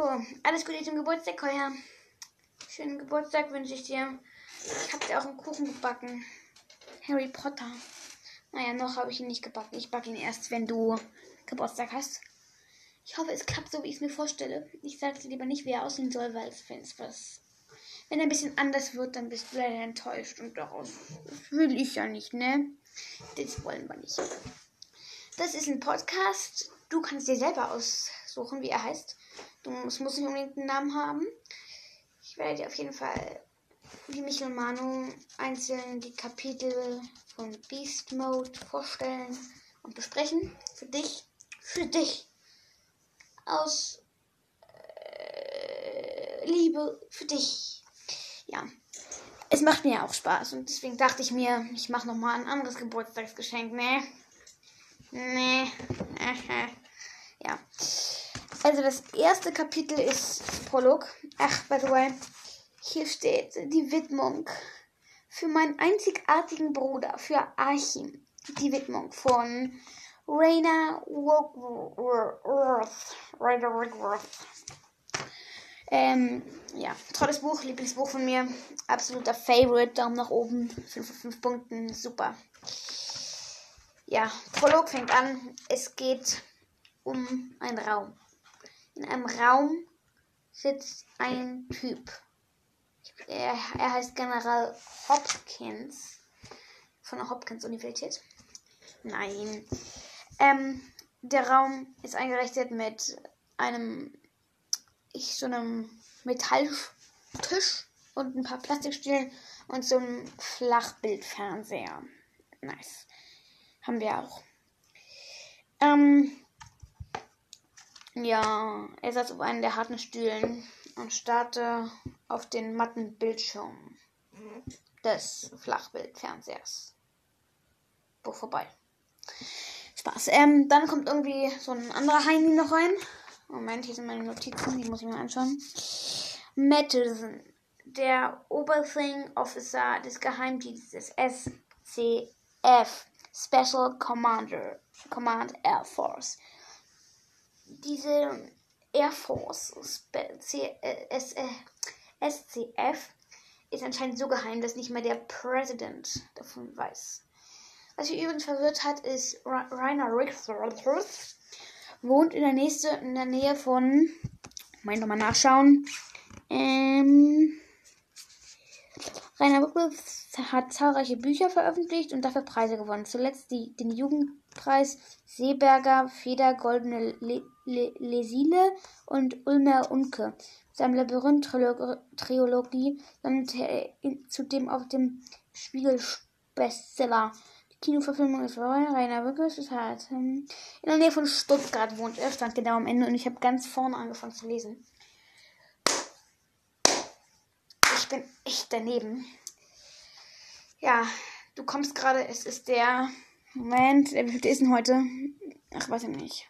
Oh, alles Gute zum Geburtstag, Heuer. Schönen Geburtstag wünsche ich dir. Ich habe dir auch einen Kuchen gebacken. Harry Potter. Naja, noch habe ich ihn nicht gebacken. Ich backe ihn erst, wenn du Geburtstag hast. Ich hoffe, es klappt so, wie ich es mir vorstelle. Ich sage dir lieber nicht, wie er aussehen soll, weil wenn es was. Wenn er ein bisschen anders wird, dann bist du leider enttäuscht. Und daraus will ich ja nicht, ne? Das wollen wir nicht. Das ist ein Podcast. Du kannst dir selber aussuchen, wie er heißt. Musst, musst nicht unbedingt einen Namen haben. Ich werde dir auf jeden Fall, wie Michael und Manu, einzeln die Kapitel von Beast Mode vorstellen und besprechen. Für dich. Für dich. Aus äh, Liebe für dich. Ja. Es macht mir auch Spaß und deswegen dachte ich mir, ich mache nochmal ein anderes Geburtstagsgeschenk, ne? Nee. Also das erste Kapitel ist Prolog. Ach, by the way, hier steht die Widmung für meinen einzigartigen Bruder, für Archim. Die Widmung von Raina Wickworth. Raina Wickworth. Ähm, ja, tolles Buch, Lieblingsbuch von mir. Absoluter Favorite, Daumen nach oben, 5 von 5 Punkten, super. Ja, Prolog fängt an. Es geht um einen Raum. In einem Raum sitzt ein Typ. Er, er heißt General Hopkins von der Hopkins Universität. Nein. Ähm, der Raum ist eingerichtet mit einem ich so einem Metalltisch und ein paar Plastikstühlen und so einem Flachbildfernseher. Nice. Haben wir auch. Ähm, ja, er saß auf einem der harten Stühlen und starrte auf den matten Bildschirm des Flachbildfernsehers. Buch vorbei. Spaß. Ähm, dann kommt irgendwie so ein anderer Heini noch rein. Moment, hier sind meine Notizen, die muss ich mir anschauen. Madison, der Oberthing Officer des Geheimdienstes SCF, Special Commander, Command Air Force. Diese Air Force SCF ist anscheinend so geheim, dass nicht mal der Präsident davon weiß. Was mich übrigens verwirrt hat, ist Rainer Rickworth wohnt in der, nächste, in der Nähe von. Moment nochmal nachschauen. Ähm, Rainer Rickworth hat zahlreiche Bücher veröffentlicht und dafür Preise gewonnen. Zuletzt die, den Jugendpreis Seeberger Feder Goldene Le Le Lesile und Ulmer Unke. Seinem Labyrinth-Trilogie landete er zudem auf dem Spiegel-Bestseller. Die Kinoverfilmung ist vorbei. Rainer ist halt in der Nähe von Stuttgart wohnt er. Stand genau am Ende und ich habe ganz vorne angefangen zu lesen. Ich bin echt daneben. Ja, du kommst gerade. Es ist der. Moment, wie viel ist denn heute? Ach, weiß ich nicht.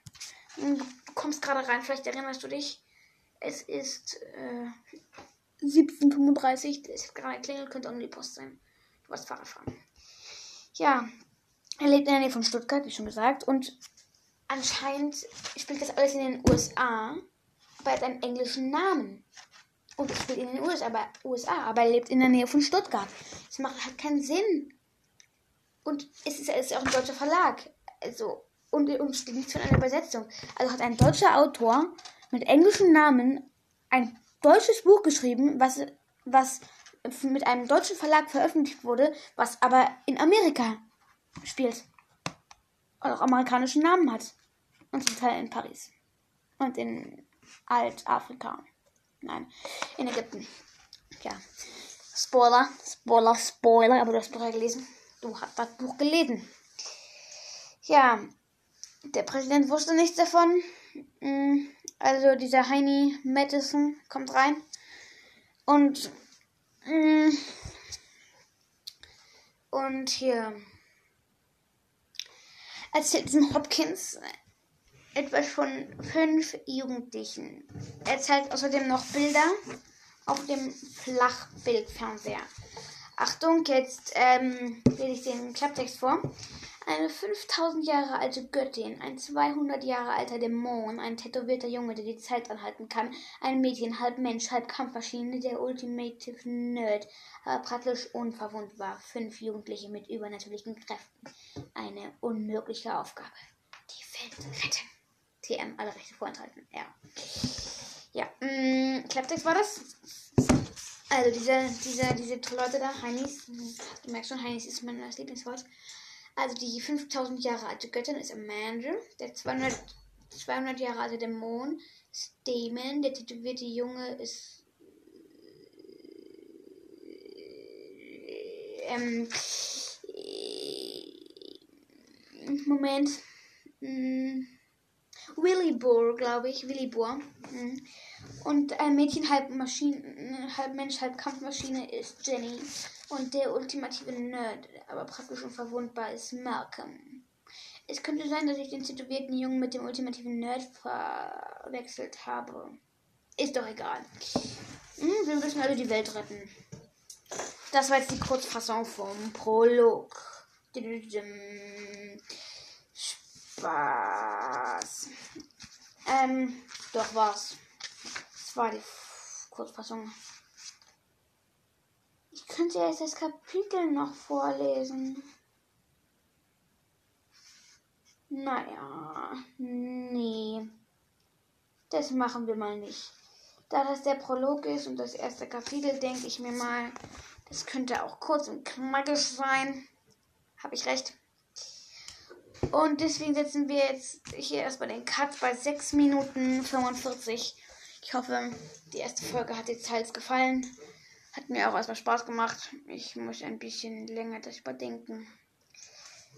Du kommst gerade rein, vielleicht erinnerst du dich. Es ist äh, 17.35 Es hat gerade geklingelt, könnte auch nur die Post sein. Du warst Fahrrad fahren. Ja, er lebt in der Nähe von Stuttgart, wie schon gesagt. Und anscheinend spielt das alles in den USA, aber er hat einen englischen Namen. Und er spielt in den USA aber, USA, aber er lebt in der Nähe von Stuttgart. Das macht halt keinen Sinn. Und es ist, es ist auch ein deutscher Verlag. Also, und, und steht nichts von einer Übersetzung. Also hat ein deutscher Autor mit englischen Namen ein deutsches Buch geschrieben, was, was mit einem deutschen Verlag veröffentlicht wurde, was aber in Amerika spielt. Und auch amerikanischen Namen hat. Und zum Teil in Paris. Und in Altafrika. Nein, in Ägypten. Ja. Spoiler, Spoiler, Spoiler, aber du hast Buch gelesen. Du hast das Buch gelesen. Ja, der Präsident wusste nichts davon. Also dieser Heini Madison kommt rein und und hier erzählt diesen Hopkins etwas von fünf Jugendlichen. Er zeigt außerdem noch Bilder auf dem Flachbildfernseher. Achtung, jetzt ähm, lese ich den Klapptext vor. Eine 5000 Jahre alte Göttin, ein 200 Jahre alter Dämon, ein tätowierter Junge, der die Zeit anhalten kann, ein Mädchen, halb Mensch, halb Kampfmaschine, der Ultimative Nerd, aber praktisch unverwundbar, fünf Jugendliche mit übernatürlichen Kräften. Eine unmögliche Aufgabe. Die Welt retten. TM, alle Rechte vorenthalten. Ja. Ja, mh, mm, Klapptext war das. Also diese, diese, diese Leute da, Heinis, du merkst schon, Heinis ist mein Lieblingswort. Also die 5000 Jahre alte Göttin ist Amanda, der 200, 200 Jahre alte Dämon ist Damon, der tätowierte Junge ist ähm, Moment. Hm, Willibor, glaube ich. Willibor. Hm. Und ein Mädchen, halb Maschine, halb Mensch, halb Kampfmaschine ist Jenny. Und der ultimative Nerd, aber praktisch unverwundbar, ist Malcolm. Es könnte sein, dass ich den tätowierten Jungen mit dem ultimativen Nerd verwechselt habe. Ist doch egal. Hm, wir müssen alle die Welt retten. Das war jetzt die Kurzfassung vom Prolog. Spaß. Ähm, doch was. Das war die Kurzfassung. Ich könnte jetzt das Kapitel noch vorlesen. Naja, nee. Das machen wir mal nicht. Da das der Prolog ist und das erste Kapitel, denke ich mir mal, das könnte auch kurz und knackig sein. Habe ich recht. Und deswegen setzen wir jetzt hier erstmal den Cut bei 6 Minuten 45. Ich hoffe, die erste Folge hat dir teils gefallen. Hat mir auch erstmal Spaß gemacht. Ich muss ein bisschen länger das überdenken.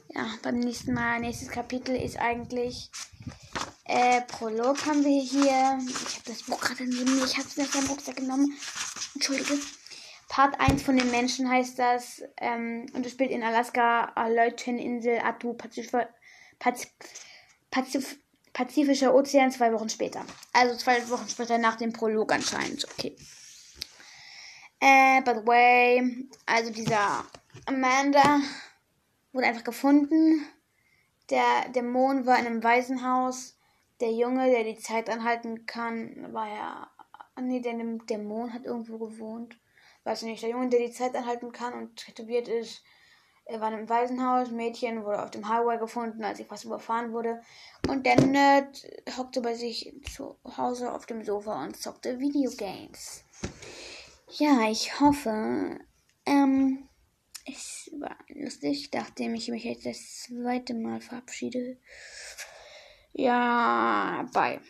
Ja, beim nächsten Mal, nächstes Kapitel ist eigentlich äh, Prolog haben wir hier. Ich habe das Buch gerade neben mir. Ich habe es mir aus dem Rucksack genommen. Entschuldige. Part 1 von den Menschen heißt das. Ähm, und es spielt in Alaska, Aleutianinsel, Atu, Pazif Pazif Pazif Pazifischer Ozean, zwei Wochen später. Also zwei Wochen später nach dem Prolog anscheinend. Okay. Äh, by the way, also dieser Amanda wurde einfach gefunden. Der Dämon war in einem Waisenhaus. Der Junge, der die Zeit anhalten kann, war ja. Nee, der Dämon hat irgendwo gewohnt. Weiß nicht, der Junge, der die Zeit anhalten kann und tätowiert ist, er war im Waisenhaus. Mädchen wurde auf dem Highway gefunden, als sie fast überfahren wurde. Und der Nerd hockte bei sich zu Hause auf dem Sofa und zockte Videogames. Ja, ich hoffe, ähm, es war lustig, nachdem ich mich jetzt das zweite Mal verabschiede. Ja, bye.